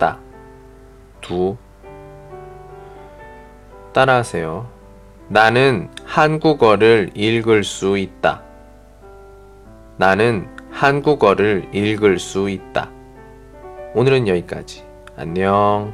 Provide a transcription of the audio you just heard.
다, 두. 따라하세요. 나는 한국어를 읽을 수 있다. 나는 한국어를 읽을 수 있다. 오늘은 여기까지. 안녕.